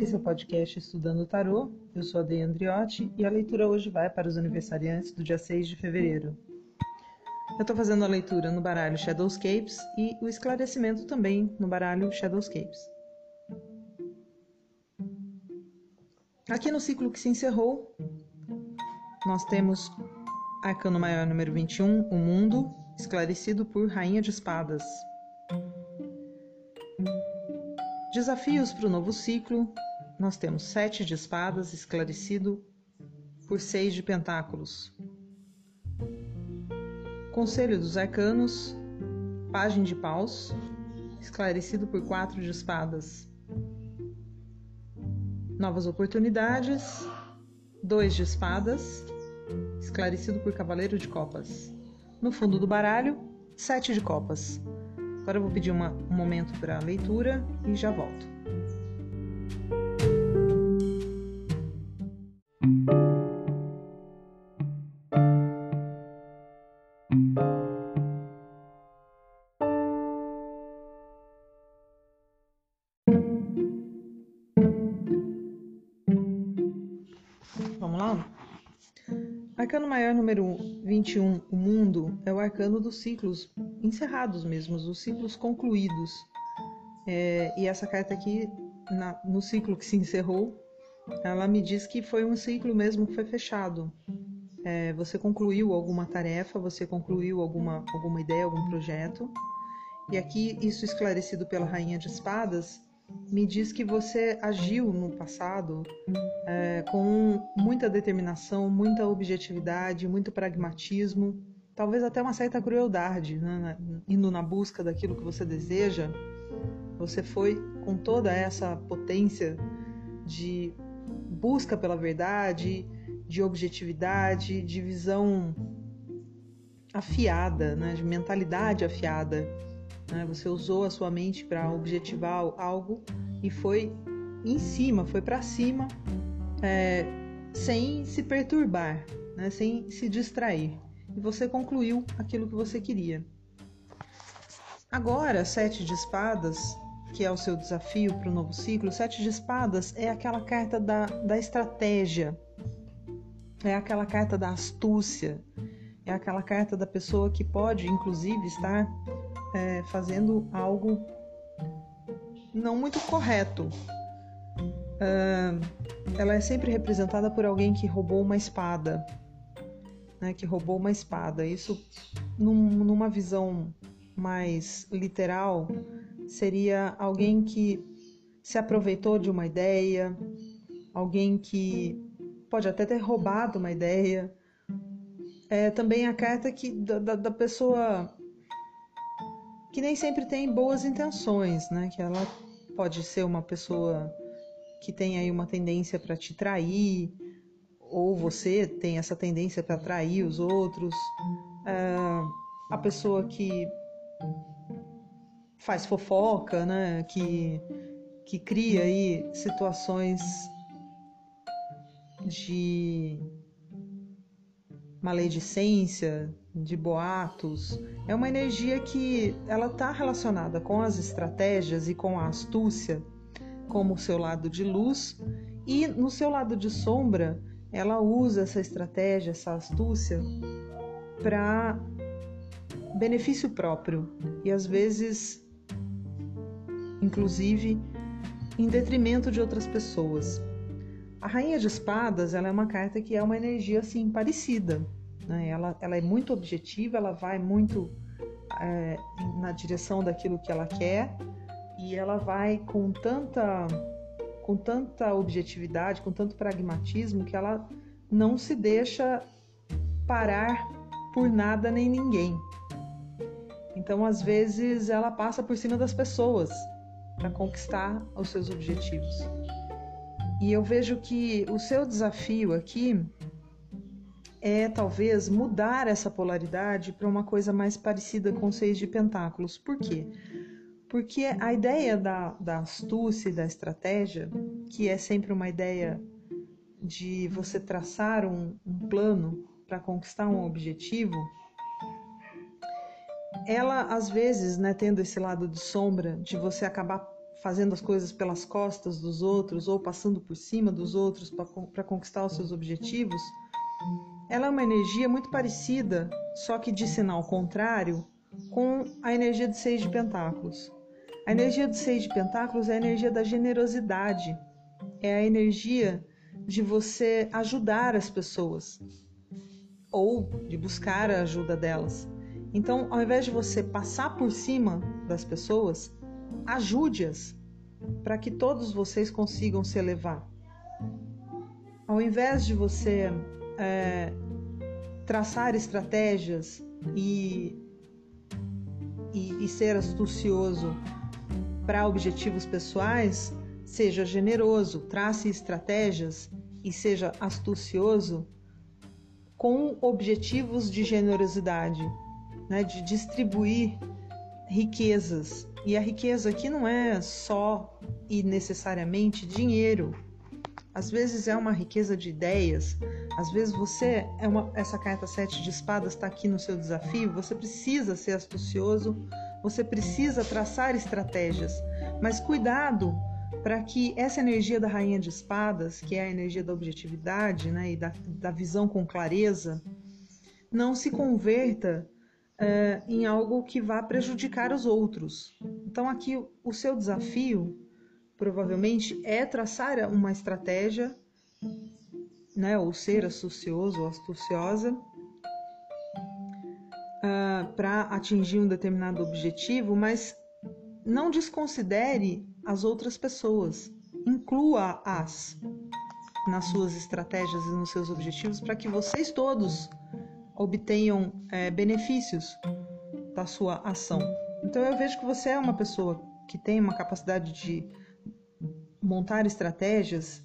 Esse é o podcast Estudando o Tarô. Eu sou a Dei Andriotti e a leitura hoje vai para os aniversariantes do dia 6 de fevereiro. Eu estou fazendo a leitura no baralho Shadowscapes e o esclarecimento também no baralho Shadowscapes. Aqui no ciclo que se encerrou, nós temos Arcano Maior número 21, o Mundo, esclarecido por Rainha de Espadas. Desafios para o novo ciclo, nós temos sete de espadas esclarecido por seis de pentáculos. Conselho dos arcanos, página de paus, esclarecido por quatro de espadas. Novas oportunidades, dois de espadas, esclarecido por cavaleiro de copas. No fundo do baralho, sete de copas. Agora eu vou pedir uma, um momento para a leitura e já volto. Arcano maior número 21, o mundo, é o arcano dos ciclos encerrados mesmo, os ciclos concluídos. É, e essa carta aqui, na, no ciclo que se encerrou, ela me diz que foi um ciclo mesmo que foi fechado. É, você concluiu alguma tarefa, você concluiu alguma, alguma ideia, algum projeto. E aqui, isso esclarecido pela Rainha de Espadas, me diz que você agiu no passado é, com muita determinação, muita objetividade, muito pragmatismo, talvez até uma certa crueldade, né? indo na busca daquilo que você deseja. Você foi com toda essa potência de busca pela verdade, de objetividade, de visão afiada, né? de mentalidade afiada. Né? Você usou a sua mente para objetivar algo e foi em cima, foi para cima, é, sem se perturbar, né? sem se distrair. E você concluiu aquilo que você queria. Agora, sete de espadas, que é o seu desafio para o novo ciclo, sete de espadas é aquela carta da, da estratégia, é aquela carta da astúcia, é aquela carta da pessoa que pode, inclusive, estar é, fazendo algo não muito correto. Uh, ela é sempre representada por alguém que roubou uma espada, né, que roubou uma espada. Isso, num, numa visão mais literal, seria alguém que se aproveitou de uma ideia, alguém que pode até ter roubado uma ideia. É também a carta que, da, da pessoa que nem sempre tem boas intenções, né? Que ela pode ser uma pessoa que tem aí uma tendência para te trair, ou você tem essa tendência para atrair os outros. É, a pessoa que faz fofoca, né? Que, que cria aí situações de maledicência, de boatos, é uma energia que ela está relacionada com as estratégias e com a astúcia, como o seu lado de luz, e no seu lado de sombra, ela usa essa estratégia, essa astúcia, para benefício próprio. E às vezes, inclusive, em detrimento de outras pessoas. A Rainha de Espadas ela é uma carta que é uma energia assim parecida. Né? Ela, ela é muito objetiva, ela vai muito é, na direção daquilo que ela quer e ela vai com tanta com tanta objetividade, com tanto pragmatismo que ela não se deixa parar por nada nem ninguém. Então, às vezes, ela passa por cima das pessoas para conquistar os seus objetivos. E eu vejo que o seu desafio aqui é talvez mudar essa polaridade para uma coisa mais parecida com seis de pentáculos. Por quê? Porque a ideia da, da astúcia e da estratégia, que é sempre uma ideia de você traçar um, um plano para conquistar um objetivo, ela às vezes, né, tendo esse lado de sombra, de você acabar fazendo as coisas pelas costas dos outros ou passando por cima dos outros para conquistar os seus objetivos, ela é uma energia muito parecida, só que de sinal contrário, com a energia de Seis de Pentáculos. A energia de Seis de Pentáculos é a energia da generosidade, é a energia de você ajudar as pessoas ou de buscar a ajuda delas. Então, ao invés de você passar por cima das pessoas, ajude-as para que todos vocês consigam se elevar. Ao invés de você é, traçar estratégias e, e, e ser astucioso para objetivos pessoais, seja generoso, trace estratégias e seja astucioso com objetivos de generosidade, né, de distribuir riquezas. E a riqueza aqui não é só e necessariamente dinheiro. Às vezes é uma riqueza de ideias. Às vezes você é uma essa carta sete de espadas está aqui no seu desafio, você precisa ser astucioso, você precisa traçar estratégias. Mas cuidado para que essa energia da rainha de espadas, que é a energia da objetividade, né, e da, da visão com clareza, não se converta é, em algo que vá prejudicar os outros. Então, aqui o seu desafio provavelmente é traçar uma estratégia, né, ou ser astucioso ou astuciosa, uh, ah, para atingir um determinado objetivo, mas não desconsidere as outras pessoas, inclua-as nas suas estratégias e nos seus objetivos para que vocês todos obtenham é, benefícios da sua ação. Então eu vejo que você é uma pessoa que tem uma capacidade de montar estratégias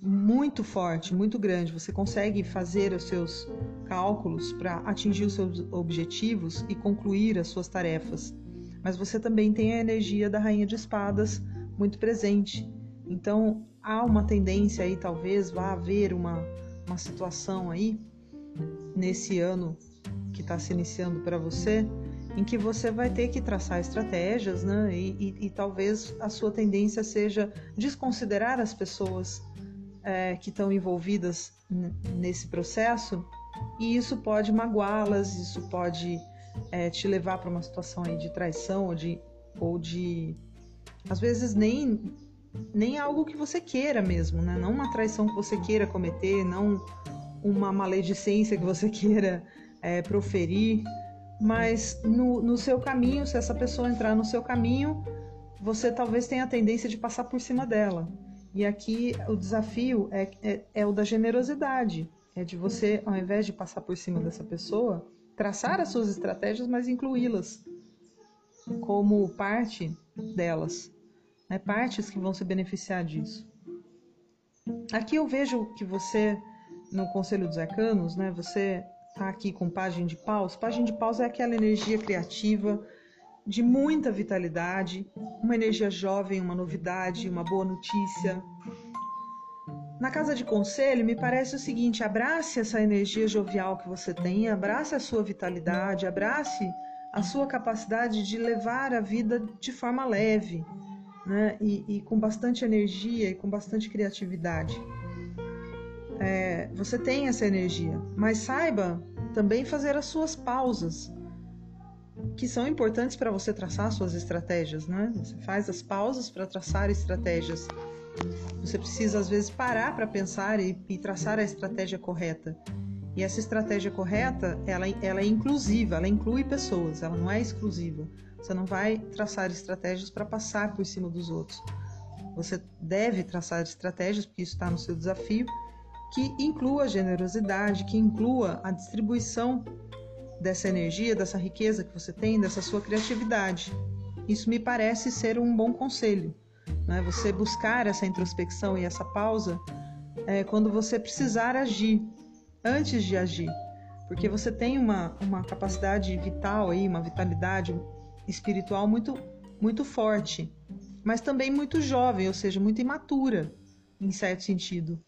muito forte, muito grande. Você consegue fazer os seus cálculos para atingir os seus objetivos e concluir as suas tarefas. Mas você também tem a energia da rainha de espadas muito presente. Então há uma tendência aí, talvez vá haver uma, uma situação aí nesse ano que está se iniciando para você, em que você vai ter que traçar estratégias, né? E, e, e talvez a sua tendência seja desconsiderar as pessoas é, que estão envolvidas nesse processo, e isso pode magoá-las, isso pode é, te levar para uma situação aí de traição ou de, ou de às vezes nem nem algo que você queira mesmo, né? Não uma traição que você queira cometer, não uma maledicência que você queira é, proferir, mas no, no seu caminho, se essa pessoa entrar no seu caminho, você talvez tenha a tendência de passar por cima dela. E aqui o desafio é, é, é o da generosidade, é de você, ao invés de passar por cima dessa pessoa, traçar as suas estratégias, mas incluí-las como parte delas, né? partes que vão se beneficiar disso. Aqui eu vejo que você no Conselho dos Arcanos, né? Você tá aqui com página de paus. Página de paus é aquela energia criativa de muita vitalidade, uma energia jovem, uma novidade, uma boa notícia. Na casa de conselho, me parece o seguinte: abrace essa energia jovial que você tem, abrace a sua vitalidade, abrace a sua capacidade de levar a vida de forma leve, né? E, e com bastante energia e com bastante criatividade é, você tem essa energia, mas saiba também fazer as suas pausas, que são importantes para você traçar suas estratégias, né? Você faz as pausas para traçar estratégias. Você precisa às vezes parar para pensar e, e, traçar a estratégia correta. E essa estratégia correta, ela, ela é inclusiva, ela inclui pessoas, ela não é exclusiva. Você não vai traçar estratégias para passar por cima dos outros. Você deve traçar estratégias, porque isso está no seu desafio, que inclua a generosidade, que inclua a distribuição dessa energia, dessa riqueza que você tem, dessa sua criatividade. Isso me parece ser um bom conselho. Né? Você buscar essa introspecção e essa pausa é, quando você precisar agir, antes de agir. Porque você tem uma, uma capacidade vital aí, uma vitalidade espiritual muito, muito forte, mas também muito jovem, ou seja, muito imatura, em certo sentido.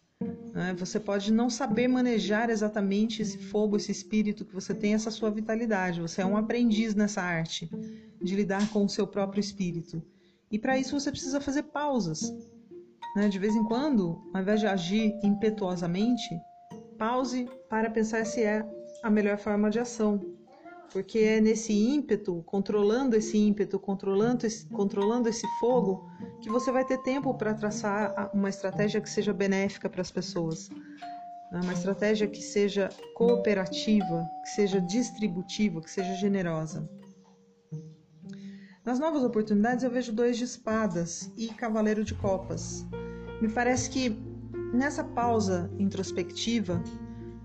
Né? Você pode não saber manejar exatamente esse fogo, esse espírito que você tem, essa sua vitalidade. Você é um aprendiz nessa arte de lidar com o seu próprio espírito. E para isso você precisa fazer pausas. Né? De vez em quando, ao invés de agir impetuosamente, pause para pensar se é a melhor forma de ação. Porque é nesse ímpeto, controlando esse ímpeto, controlando esse, controlando esse fogo, que você vai ter tempo para traçar uma estratégia que seja benéfica para as pessoas. Né? Uma estratégia que seja cooperativa, que seja distributiva, que seja generosa. Nas novas oportunidades eu vejo dois de espadas e cavaleiro de copas. Me parece que nessa pausa introspectiva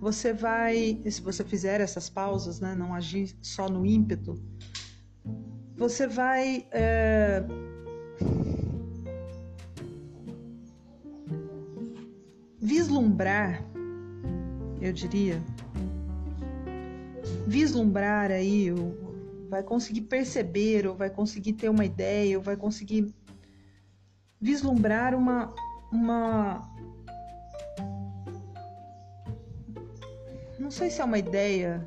você vai, se você fizer essas pausas, né, não agir só no ímpeto, você vai é, vislumbrar, eu diria, vislumbrar aí vai conseguir perceber, ou vai conseguir ter uma ideia, ou vai conseguir vislumbrar uma, uma não sei se é uma ideia,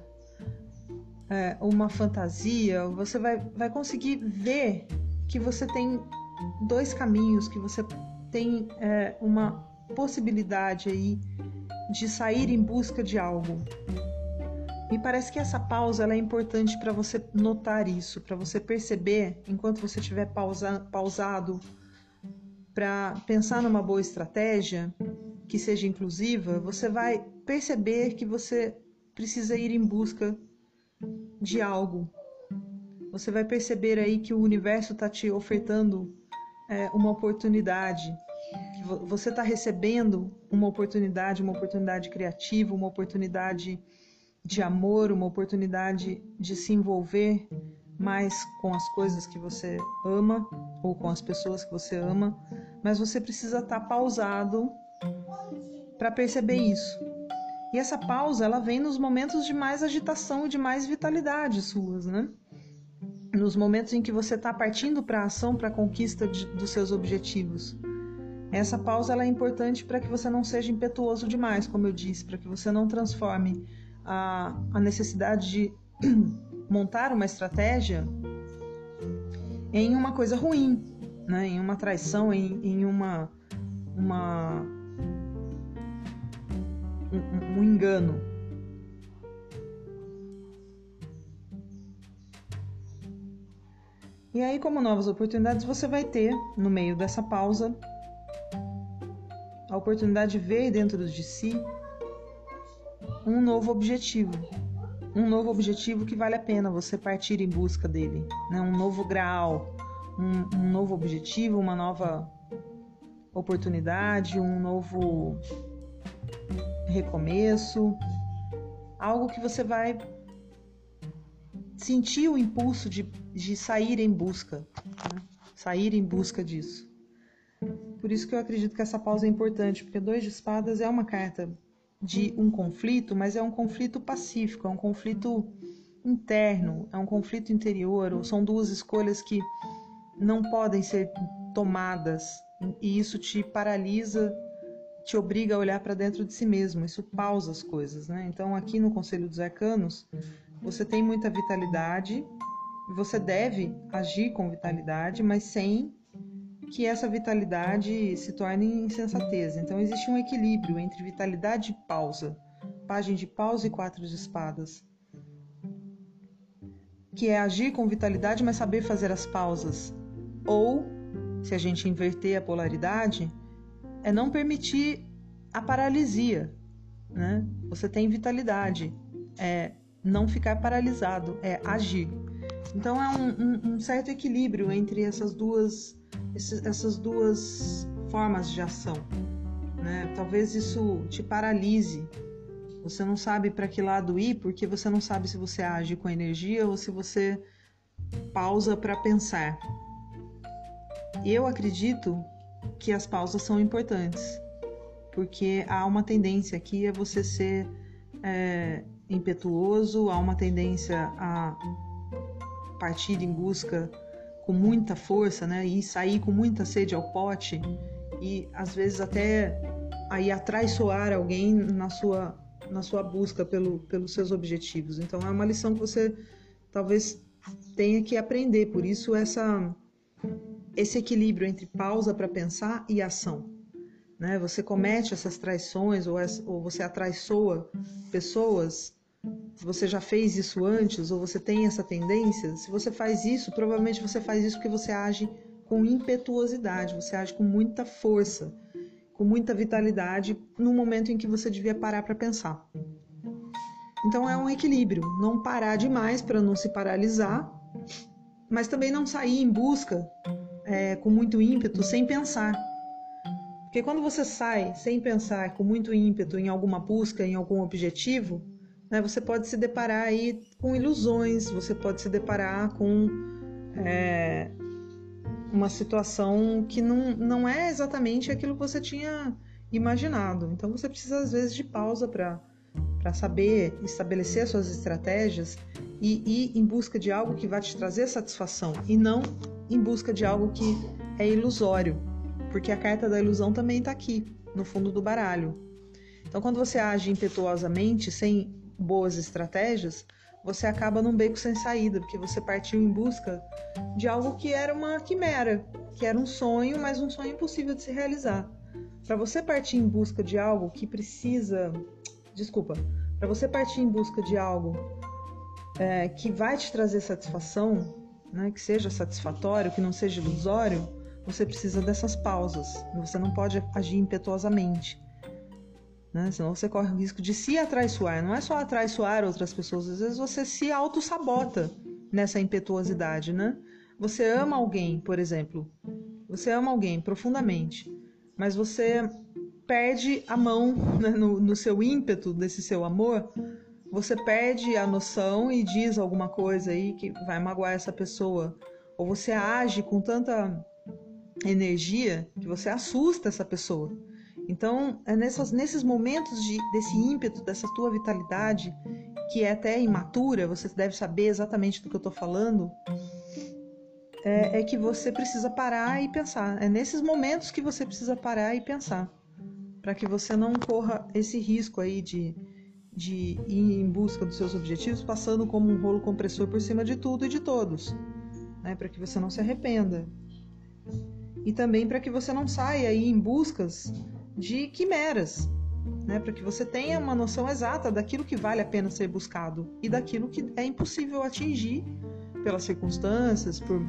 é, uma fantasia, você vai, vai conseguir ver que você tem dois caminhos, que você tem é, uma possibilidade aí de sair em busca de algo. Me parece que essa pausa é importante para você notar isso, para você perceber, enquanto você estiver pausa, pausado, para pensar numa boa estratégia que seja inclusiva, você vai perceber que você precisa ir em busca de algo. Você vai perceber aí que o universo está te ofertando é, uma oportunidade, você está recebendo uma oportunidade, uma oportunidade criativa, uma oportunidade de amor, uma oportunidade de se envolver mais com as coisas que você ama ou com as pessoas que você ama, mas você precisa estar tá pausado para perceber isso. E essa pausa, ela vem nos momentos de mais agitação e de mais vitalidade suas, né? Nos momentos em que você está partindo para a ação, para a conquista de, dos seus objetivos. Essa pausa ela é importante para que você não seja impetuoso demais, como eu disse, para que você não transforme a, a necessidade de montar uma estratégia em uma coisa ruim, né? em uma traição, em, em uma, uma um, um engano. E aí, como novas oportunidades, você vai ter, no meio dessa pausa, a oportunidade de ver dentro de si um novo objetivo. Um novo objetivo que vale a pena você partir em busca dele. Né? Um novo grau, um, um novo objetivo, uma nova oportunidade, um novo recomeço. Algo que você vai sentir o impulso de, de sair em busca. Né? Sair em busca disso. Por isso que eu acredito que essa pausa é importante, porque dois de espadas é uma carta de um conflito, mas é um conflito pacífico, é um conflito interno, é um conflito interior, são duas escolhas que não podem ser tomadas e isso te paralisa, te obriga a olhar para dentro de si mesmo, isso pausa as coisas, né? Então aqui no Conselho dos Arcanos, você tem muita vitalidade, você deve agir com vitalidade, mas sem que essa vitalidade se torne insensatez. Então existe um equilíbrio entre vitalidade e pausa. Página de pausa e quatro de espadas. Que é agir com vitalidade, mas saber fazer as pausas. Ou, se a gente inverter a polaridade, é não permitir a paralisia. Né? Você tem vitalidade, é não ficar paralisado, é agir. Então é um, um, um certo equilíbrio entre essas duas essas duas formas de ação. Né? Talvez isso te paralise. Você não sabe para que lado ir porque você não sabe se você age com energia ou se você pausa para pensar. Eu acredito que as pausas são importantes, porque há uma tendência aqui a você ser é, impetuoso, há uma tendência a partir em busca com muita força, né? E sair com muita sede ao pote e às vezes até aí atraiçoar alguém na sua na sua busca pelo, pelos seus objetivos. Então é uma lição que você talvez tenha que aprender. Por isso essa esse equilíbrio entre pausa para pensar e ação. Né? Você comete essas traições ou, ou você atraiçoa pessoas você já fez isso antes ou você tem essa tendência, se você faz isso, provavelmente você faz isso porque você age com impetuosidade, você age com muita força, com muita vitalidade no momento em que você devia parar para pensar. Então é um equilíbrio, não parar demais para não se paralisar, mas também não sair em busca é, com muito ímpeto sem pensar. Porque quando você sai sem pensar, com muito ímpeto em alguma busca, em algum objetivo, né, você pode se deparar aí com ilusões, você pode se deparar com é, uma situação que não, não é exatamente aquilo que você tinha imaginado. Então você precisa às vezes de pausa para para saber estabelecer suas estratégias e ir em busca de algo que vai te trazer satisfação e não em busca de algo que é ilusório, porque a carta da ilusão também está aqui no fundo do baralho. Então, quando você age impetuosamente, sem boas estratégias, você acaba num beco sem saída, porque você partiu em busca de algo que era uma quimera, que era um sonho, mas um sonho impossível de se realizar. Para você partir em busca de algo que precisa. Desculpa. Para você partir em busca de algo é, que vai te trazer satisfação, né, que seja satisfatório, que não seja ilusório, você precisa dessas pausas. Você não pode agir impetuosamente né? Senão você corre o risco de se atraiçoar. Não é só atraiçoar outras pessoas, às vezes você se auto-sabota nessa impetuosidade, né? Você ama alguém, por exemplo. Você ama alguém profundamente, mas você perde a mão né, no, no seu ímpeto desse seu amor. Você perde a noção e diz alguma coisa aí que vai magoar essa pessoa. Ou você age com tanta energia que você assusta essa pessoa. Então, é nessas, nesses momentos de, desse ímpeto, dessa tua vitalidade, que é até imatura, você deve saber exatamente do que eu estou falando, é, é, que você precisa parar e pensar. É nesses momentos que você precisa parar e pensar, para que você não corra esse risco aí de, de ir em busca dos seus objetivos, passando como um rolo compressor por cima de tudo e de todos, né? para que você não se arrependa. E também para que você não saia aí em buscas de quimeras, né, para que você tenha uma noção exata daquilo que vale a pena ser buscado e daquilo que é impossível atingir pelas circunstâncias, por,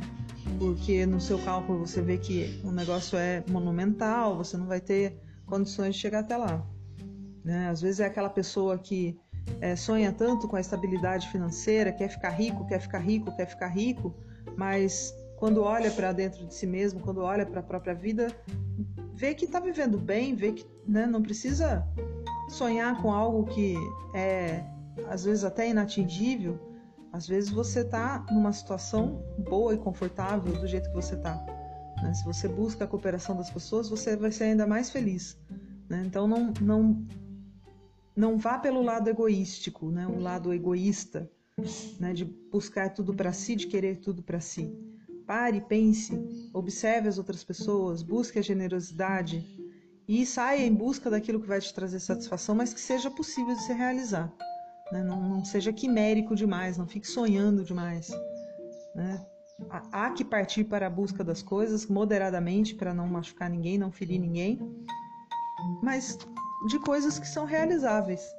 porque no seu cálculo você vê que o negócio é monumental, você não vai ter condições de chegar até lá. Né? Às vezes é aquela pessoa que é, sonha tanto com a estabilidade financeira, quer ficar rico, quer ficar rico, quer ficar rico, mas quando olha para dentro de si mesmo, quando olha para a própria vida, vê que está vivendo bem, vê que né, não precisa sonhar com algo que é às vezes até inatingível. Às vezes você está numa situação boa e confortável do jeito que você está. Né? Se você busca a cooperação das pessoas, você vai ser ainda mais feliz. Né? Então não, não, não vá pelo lado egoístico, né? o lado egoísta, né? de buscar tudo para si, de querer tudo para si. Pare, pense, observe as outras pessoas, busque a generosidade e saia em busca daquilo que vai te trazer satisfação, mas que seja possível de se realizar. Né? Não, não, seja quimérico demais, não fique sonhando demais. Né? Há que partir para a busca das coisas moderadamente para não machucar ninguém, não ferir ninguém, mas de coisas que são realizáveis,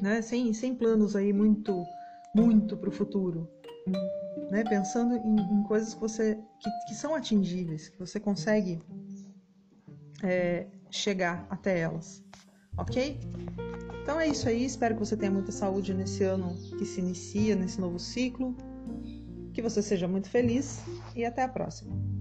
né? sem, sem planos aí muito, muito para o futuro né? Pensando em, em coisas que você que, que, são atingíveis, que você consegue é, chegar até elas, ok? Então é isso aí. Espero que você tenha muita saúde nesse ano que se inicia, nesse novo ciclo. Que você seja muito feliz e até a próxima.